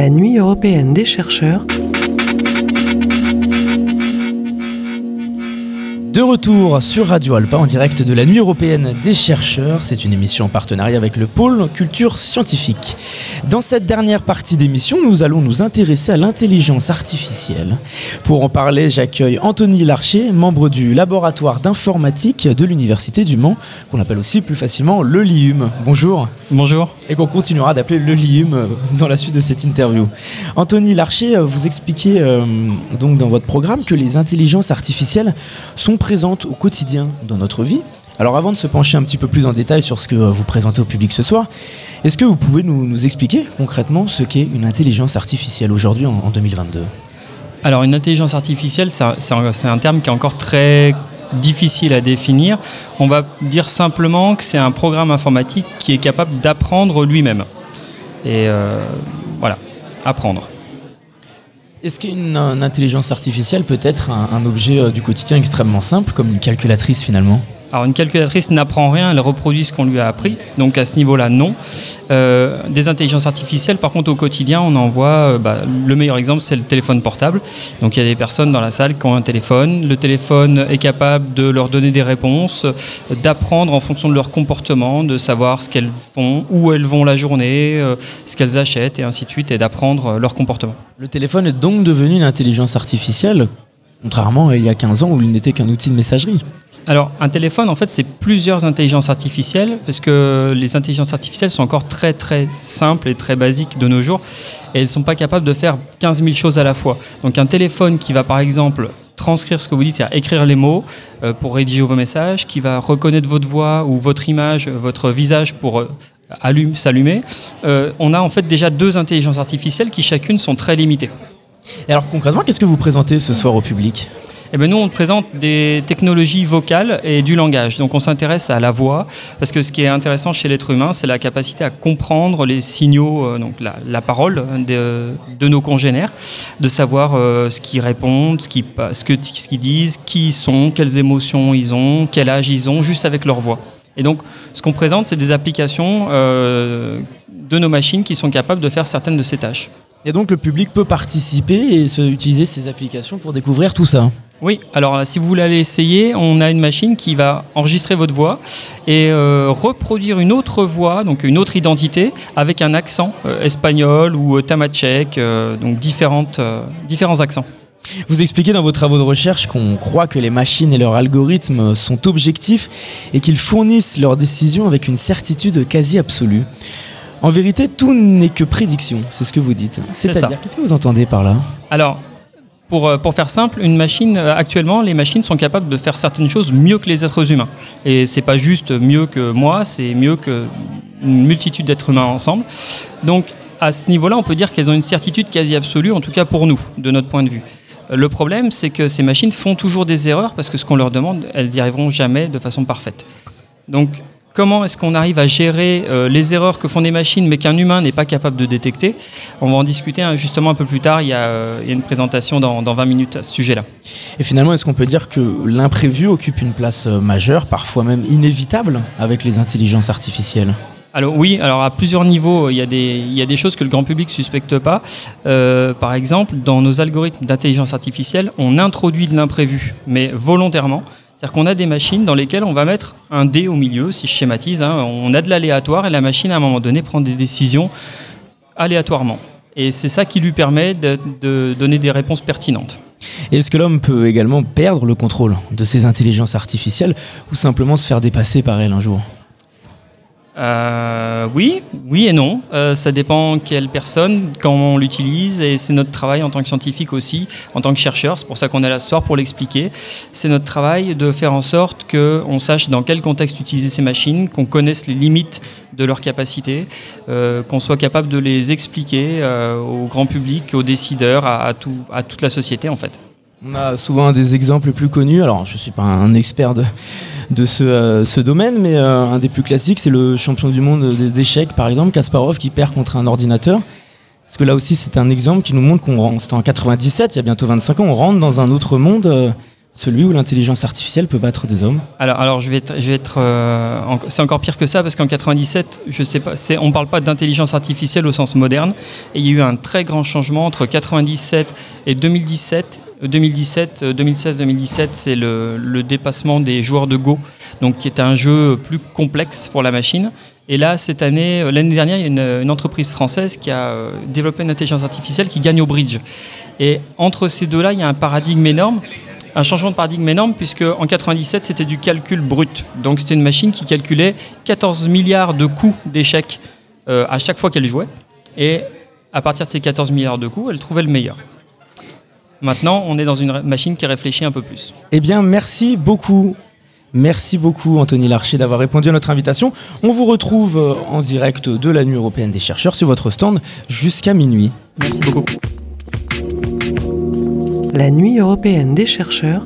la Nuit européenne des chercheurs De retour sur Radio Alpa en direct de la Nuit européenne des chercheurs. C'est une émission en partenariat avec le pôle culture scientifique. Dans cette dernière partie d'émission, nous allons nous intéresser à l'intelligence artificielle. Pour en parler, j'accueille Anthony Larcher, membre du laboratoire d'informatique de l'Université du Mans, qu'on appelle aussi plus facilement le LIUM. Bonjour. Bonjour. Et qu'on continuera d'appeler le LIUM dans la suite de cette interview. Anthony Larcher, vous expliquez euh, donc dans votre programme que les intelligences artificielles sont présente au quotidien dans notre vie. Alors avant de se pencher un petit peu plus en détail sur ce que vous présentez au public ce soir, est-ce que vous pouvez nous, expliquer concrètement ce qu'est une intelligence artificielle aujourd'hui en, 2022 Alors une intelligence artificielle, c'est un, terme qui est encore très difficile à définir. On va dire simplement que c'est un programme informatique qui est capable d'apprendre lui-même. Et euh, voilà, apprendre. Est-ce qu'une intelligence artificielle peut être un, objet euh, du quotidien extrêmement simple, comme une calculatrice finalement? Alors une calculatrice n'apprend rien, elle reproduit ce qu'on lui a appris. Donc à ce niveau-là, non. Euh, des intelligences artificielles, par contre, au quotidien, on en voit. Euh, bah, le meilleur exemple, c'est le téléphone portable. Donc il y a des personnes dans la salle qui ont un téléphone. Le téléphone est capable de leur donner des réponses, d'apprendre en fonction de leur comportement, de savoir ce qu'elles font, où elles vont la journée, euh, ce qu'elles achètent, et ainsi de suite, et d'apprendre leur comportement. Le téléphone est donc devenu une intelligence artificielle, contrairement à il y a 15 ans où il n'était qu'un outil de messagerie. Alors, un téléphone, en fait, c'est plusieurs intelligences artificielles, parce que les intelligences artificielles sont encore très, très simples et très basiques de nos jours, et elles ne sont pas capables de faire 15 000 choses à la fois. Donc, un téléphone qui va, par exemple, transcrire ce que vous dites, c'est-à-dire écrire les mots euh, pour rédiger vos messages, qui va reconnaître votre voix ou votre image, votre visage pour euh, s'allumer, euh, on a en fait déjà deux intelligences artificielles qui chacune sont très limitées. Alors concrètement, qu'est-ce que vous présentez ce soir au public? Eh bien, nous, on présente des technologies vocales et du langage. Donc, on s'intéresse à la voix, parce que ce qui est intéressant chez l'être humain, c'est la capacité à comprendre les signaux, euh, donc la, parole de, nos congénères, de savoir euh, ce qu'ils répondent, ce qu'ils ce ce qu'ils disent, qui ils sont, quelles émotions ils ont, quel âge ils ont, juste avec leur voix. Et donc, ce qu'on présente, c'est des applications euh, de nos machines qui sont capables de faire certaines de ces tâches. Et donc, le public peut participer et utiliser ces applications pour découvrir tout ça oui, alors si vous voulez aller essayer, on a une machine qui va enregistrer votre voix et euh, reproduire une autre voix, donc une autre identité, avec un accent euh, espagnol ou euh, tamachek, donc différentes, différents accents. Vous expliquez dans vos travaux de recherche qu'on croit que les machines et leurs algorithmes sont objectifs et qu'ils fournissent leurs décisions avec une certitude quasi absolue. En vérité, tout n'est que prédiction, c'est ce que vous dites. C'est-à-dire, qu'est-ce que vous entendez par là? Alors, pour, euh, pour, faire simple, une machine, euh, actuellement, les machines sont capables de faire certaines choses mieux que les êtres humains. Et c'est pas juste mieux que moi, c'est mieux que une multitude d'êtres humains ensemble. Donc, à ce niveau-là, on peut dire qu'elles ont une certitude quasi absolue, en tout cas pour nous, de notre point de vue. Le problème, c'est que ces machines font toujours des erreurs parce que ce qu'on leur demande, elles n'y arriveront jamais de façon parfaite. Donc, Comment est-ce qu'on arrive à gérer euh, les erreurs que font des machines mais qu'un humain n'est pas capable de détecter On va en discuter hein, justement un peu plus tard. Il y a, euh, une présentation dans, 20 minutes à ce sujet-là. Et finalement, est-ce qu'on peut dire que l'imprévu occupe une place euh, majeure, parfois même inévitable, avec les intelligences artificielles? Alors oui, alors à plusieurs niveaux, il y a des, il y a des choses que le grand public ne suspecte pas. par exemple, dans nos algorithmes d'intelligence artificielle, on introduit de l'imprévu, mais volontairement. C'est-à-dire qu'on a des machines dans lesquelles on va mettre un dé au milieu, si je schématise. Hein. on a de l'aléatoire et la machine, à un moment donné, prend des décisions aléatoirement. Et c'est ça qui lui permet de, donner des réponses pertinentes. Est-ce que l'homme peut également perdre le contrôle de ces intelligences artificielles ou simplement se faire dépasser par elles un jour? Euh, oui, oui et non. Euh, ça dépend quelle personne, comment on l'utilise, et c'est notre travail en tant que scientifique aussi, en tant que chercheur. C'est pour ça qu'on est là ce soir pour l'expliquer. C'est notre travail de faire en sorte qu'on sache dans quel contexte utiliser ces machines, qu'on connaisse les limites de leurs capacités, euh, qu'on soit capable de les expliquer au grand public, aux décideurs, à, tout, à toute la société en fait. On a souvent des exemples plus connus. Alors, je ne suis pas un expert de, euh, ce domaine, mais euh, un des plus classiques, c'est le champion du monde d'échecs, par exemple, Kasparov, qui perd contre un ordinateur. Parce que là aussi, c'est un exemple qui nous montre qu'on c'était en 97, il y a bientôt 25 ans, on rentre dans un autre monde. Euh, celui où l'intelligence artificielle peut battre des hommes Alors, alors je vais être, c'est encore pire que ça parce qu'en 97, je sais pas, c'est, on parle pas d'intelligence artificielle au sens moderne. Et il y a eu un très grand changement entre 97 et 2017. Euh, 2017, euh, 2016-2017, c'est le, dépassement des joueurs de Go, donc qui est un jeu plus complexe pour la machine. Et là, cette année, euh, l'année dernière, il y a une, entreprise française qui a euh, développé une intelligence artificielle qui gagne au bridge. Et entre ces deux-là, il y a un paradigme énorme un changement de paradigme énorme puisque en 97 c'était du calcul brut. Donc c'était une machine qui calculait 14 milliards de coups d'échecs euh, à chaque fois qu'elle jouait. Et à partir de ces 14 milliards de coups, elle trouvait le meilleur. Maintenant, on est dans une machine qui réfléchit un peu plus. Eh bien, merci beaucoup. Merci beaucoup Anthony Larcher d'avoir répondu à notre invitation. On vous retrouve euh, en direct de la Nuit européenne des chercheurs sur votre stand jusqu'à minuit. Merci beaucoup. La nuit européenne des chercheurs